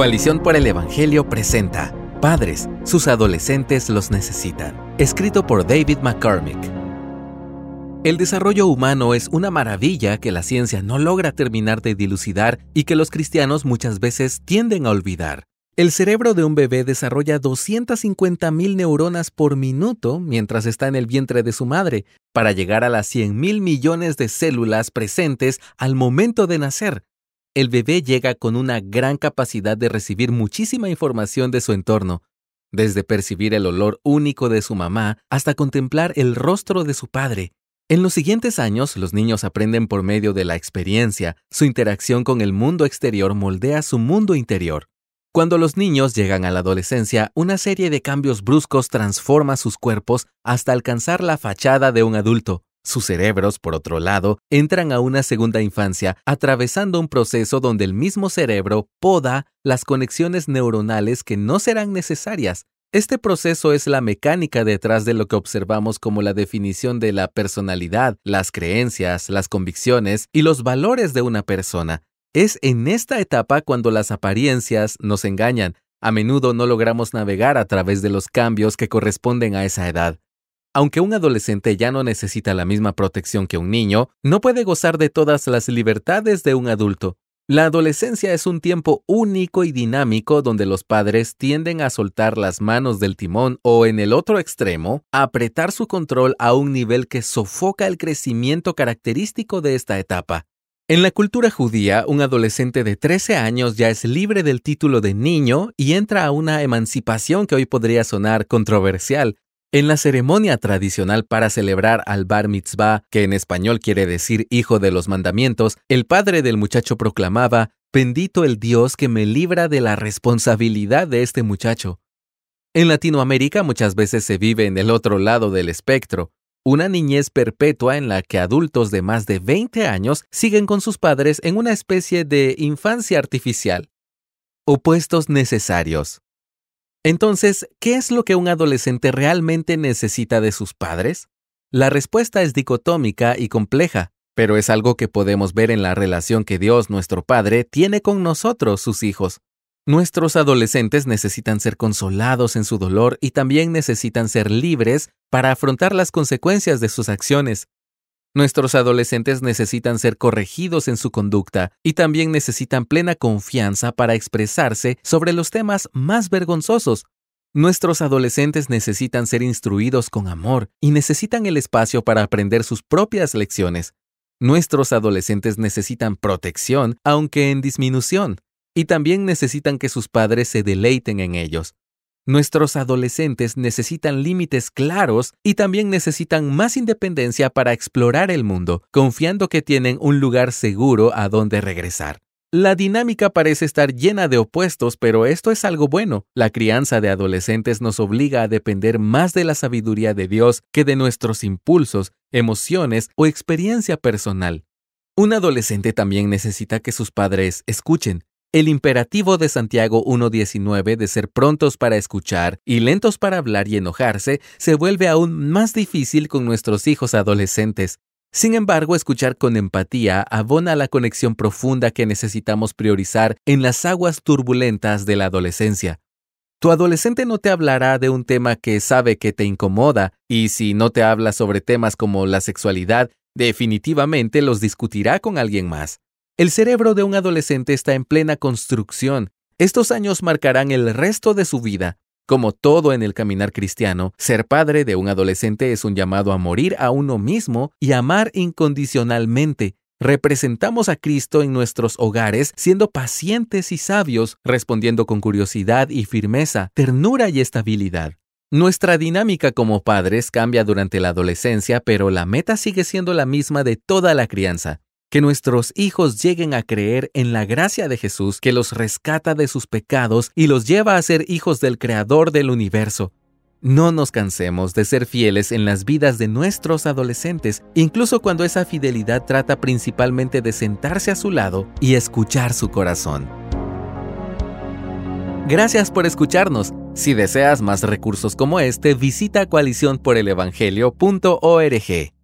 Coalición por el Evangelio presenta Padres, sus adolescentes los necesitan. Escrito por David McCormick. El desarrollo humano es una maravilla que la ciencia no logra terminar de dilucidar y que los cristianos muchas veces tienden a olvidar. El cerebro de un bebé desarrolla 250.000 neuronas por minuto mientras está en el vientre de su madre, para llegar a las 100.000 millones de células presentes al momento de nacer. El bebé llega con una gran capacidad de recibir muchísima información de su entorno, desde percibir el olor único de su mamá hasta contemplar el rostro de su padre. En los siguientes años, los niños aprenden por medio de la experiencia, su interacción con el mundo exterior moldea su mundo interior. Cuando los niños llegan a la adolescencia, una serie de cambios bruscos transforma sus cuerpos hasta alcanzar la fachada de un adulto. Sus cerebros, por otro lado, entran a una segunda infancia, atravesando un proceso donde el mismo cerebro poda las conexiones neuronales que no serán necesarias. Este proceso es la mecánica detrás de lo que observamos como la definición de la personalidad, las creencias, las convicciones y los valores de una persona. Es en esta etapa cuando las apariencias nos engañan. A menudo no logramos navegar a través de los cambios que corresponden a esa edad. Aunque un adolescente ya no necesita la misma protección que un niño, no puede gozar de todas las libertades de un adulto. La adolescencia es un tiempo único y dinámico donde los padres tienden a soltar las manos del timón o, en el otro extremo, a apretar su control a un nivel que sofoca el crecimiento característico de esta etapa. En la cultura judía, un adolescente de 13 años ya es libre del título de niño y entra a una emancipación que hoy podría sonar controversial. En la ceremonia tradicional para celebrar al bar mitzvah, que en español quiere decir hijo de los mandamientos, el padre del muchacho proclamaba, Bendito el Dios que me libra de la responsabilidad de este muchacho. En Latinoamérica muchas veces se vive en el otro lado del espectro una niñez perpetua en la que adultos de más de 20 años siguen con sus padres en una especie de infancia artificial. Opuestos necesarios. Entonces, ¿qué es lo que un adolescente realmente necesita de sus padres? La respuesta es dicotómica y compleja, pero es algo que podemos ver en la relación que Dios nuestro Padre tiene con nosotros, sus hijos. Nuestros adolescentes necesitan ser consolados en su dolor y también necesitan ser libres para afrontar las consecuencias de sus acciones. Nuestros adolescentes necesitan ser corregidos en su conducta y también necesitan plena confianza para expresarse sobre los temas más vergonzosos. Nuestros adolescentes necesitan ser instruidos con amor y necesitan el espacio para aprender sus propias lecciones. Nuestros adolescentes necesitan protección, aunque en disminución y también necesitan que sus padres se deleiten en ellos. Nuestros adolescentes necesitan límites claros y también necesitan más independencia para explorar el mundo, confiando que tienen un lugar seguro a donde regresar. La dinámica parece estar llena de opuestos, pero esto es algo bueno. La crianza de adolescentes nos obliga a depender más de la sabiduría de Dios que de nuestros impulsos, emociones o experiencia personal. Un adolescente también necesita que sus padres escuchen, el imperativo de Santiago 1.19 de ser prontos para escuchar y lentos para hablar y enojarse se vuelve aún más difícil con nuestros hijos adolescentes. Sin embargo, escuchar con empatía abona la conexión profunda que necesitamos priorizar en las aguas turbulentas de la adolescencia. Tu adolescente no te hablará de un tema que sabe que te incomoda, y si no te habla sobre temas como la sexualidad, definitivamente los discutirá con alguien más. El cerebro de un adolescente está en plena construcción. Estos años marcarán el resto de su vida. Como todo en el caminar cristiano, ser padre de un adolescente es un llamado a morir a uno mismo y amar incondicionalmente. Representamos a Cristo en nuestros hogares siendo pacientes y sabios, respondiendo con curiosidad y firmeza, ternura y estabilidad. Nuestra dinámica como padres cambia durante la adolescencia, pero la meta sigue siendo la misma de toda la crianza que nuestros hijos lleguen a creer en la gracia de Jesús que los rescata de sus pecados y los lleva a ser hijos del Creador del universo. No nos cansemos de ser fieles en las vidas de nuestros adolescentes, incluso cuando esa fidelidad trata principalmente de sentarse a su lado y escuchar su corazón. Gracias por escucharnos. Si deseas más recursos como este, visita coaliciónporelevangelio.org.